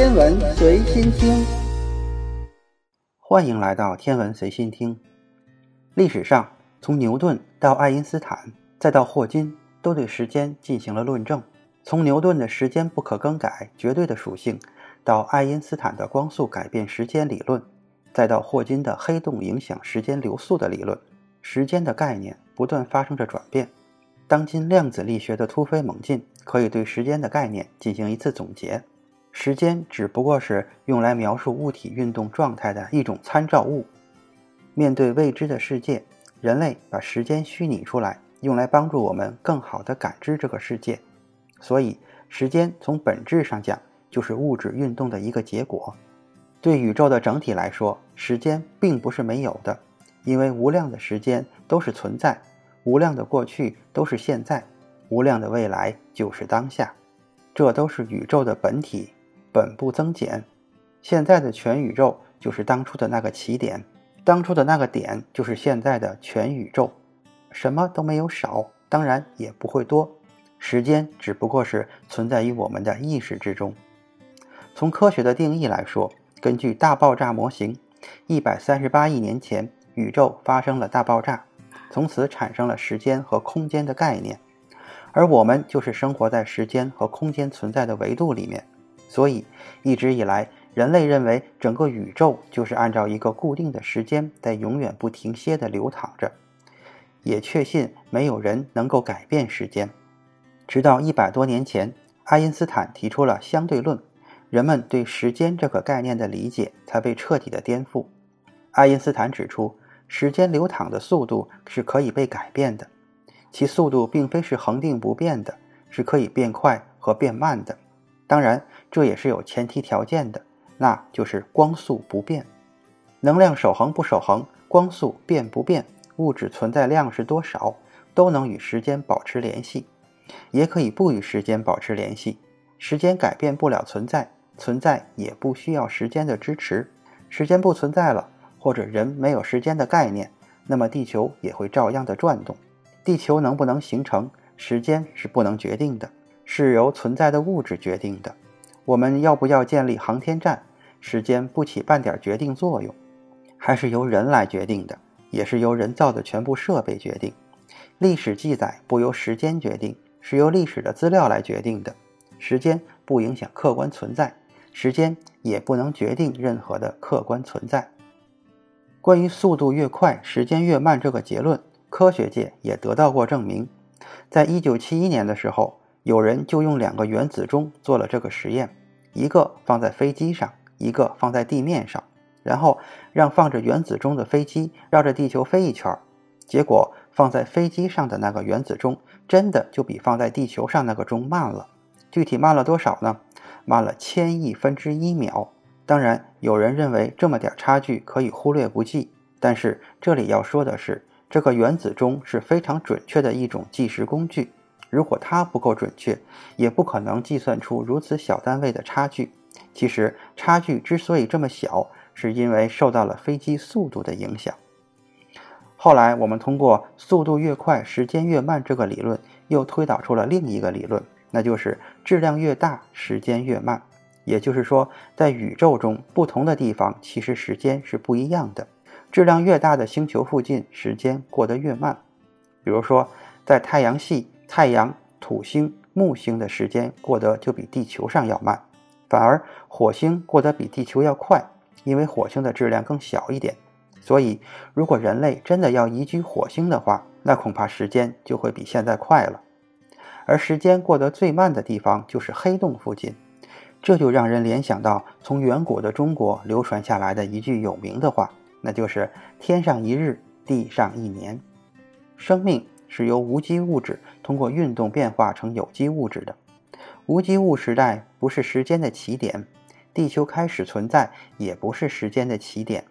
天文随心听，欢迎来到天文随心听。历史上，从牛顿到爱因斯坦，再到霍金，都对时间进行了论证。从牛顿的时间不可更改、绝对的属性，到爱因斯坦的光速改变时间理论，再到霍金的黑洞影响时间流速的理论，时间的概念不断发生着转变。当今量子力学的突飞猛进，可以对时间的概念进行一次总结：时间只不过是用来描述物体运动状态的一种参照物。面对未知的世界，人类把时间虚拟出来，用来帮助我们更好地感知这个世界。所以，时间从本质上讲就是物质运动的一个结果。对宇宙的整体来说，时间并不是没有的，因为无量的时间都是存在，无量的过去都是现在，无量的未来就是当下。这都是宇宙的本体，本不增减。现在的全宇宙就是当初的那个起点，当初的那个点就是现在的全宇宙，什么都没有少，当然也不会多。时间只不过是存在于我们的意识之中。从科学的定义来说，根据大爆炸模型，一百三十八亿年前，宇宙发生了大爆炸，从此产生了时间和空间的概念。而我们就是生活在时间和空间存在的维度里面，所以一直以来，人类认为整个宇宙就是按照一个固定的时间在永远不停歇地流淌着，也确信没有人能够改变时间。直到一百多年前，爱因斯坦提出了相对论，人们对时间这个概念的理解才被彻底的颠覆。爱因斯坦指出，时间流淌的速度是可以被改变的，其速度并非是恒定不变的，是可以变快和变慢的。当然，这也是有前提条件的，那就是光速不变。能量守恒不守恒，光速变不变，物质存在量是多少，都能与时间保持联系。也可以不与时间保持联系，时间改变不了存在，存在也不需要时间的支持。时间不存在了，或者人没有时间的概念，那么地球也会照样的转动。地球能不能形成，时间是不能决定的，是由存在的物质决定的。我们要不要建立航天站，时间不起半点决定作用，还是由人来决定的，也是由人造的全部设备决定。历史记载不由时间决定。是由历史的资料来决定的，时间不影响客观存在，时间也不能决定任何的客观存在。关于速度越快，时间越慢这个结论，科学界也得到过证明。在一九七一年的时候，有人就用两个原子钟做了这个实验，一个放在飞机上，一个放在地面上，然后让放着原子钟的飞机绕着地球飞一圈，结果。放在飞机上的那个原子钟，真的就比放在地球上那个钟慢了。具体慢了多少呢？慢了千亿分之一秒。当然，有人认为这么点差距可以忽略不计。但是这里要说的是，这个原子钟是非常准确的一种计时工具。如果它不够准确，也不可能计算出如此小单位的差距。其实差距之所以这么小，是因为受到了飞机速度的影响。后来，我们通过速度越快，时间越慢这个理论，又推导出了另一个理论，那就是质量越大，时间越慢。也就是说，在宇宙中不同的地方，其实时间是不一样的。质量越大的星球附近，时间过得越慢。比如说，在太阳系，太阳、土星、木星的时间过得就比地球上要慢，反而火星过得比地球要快，因为火星的质量更小一点。所以，如果人类真的要移居火星的话，那恐怕时间就会比现在快了。而时间过得最慢的地方就是黑洞附近，这就让人联想到从远古的中国流传下来的一句有名的话，那就是“天上一日，地上一年”。生命是由无机物质通过运动变化成有机物质的。无机物时代不是时间的起点，地球开始存在也不是时间的起点。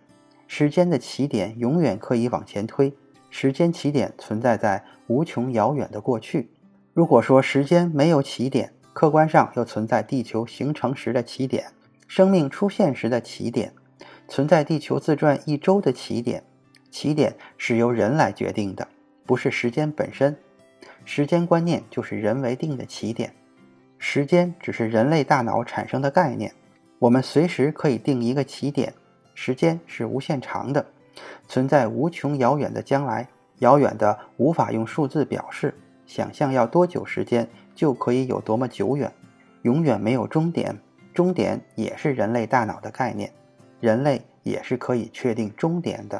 时间的起点永远可以往前推，时间起点存在在无穷遥远的过去。如果说时间没有起点，客观上又存在地球形成时的起点，生命出现时的起点，存在地球自转一周的起点。起点是由人来决定的，不是时间本身。时间观念就是人为定的起点，时间只是人类大脑产生的概念。我们随时可以定一个起点，时间是无限长的，存在无穷遥远的将来，遥远的无法用数字表示。想象要多久时间，就可以有多么久远，永远没有终点。终点也是人类大脑的概念，人类也是可以确定终点的。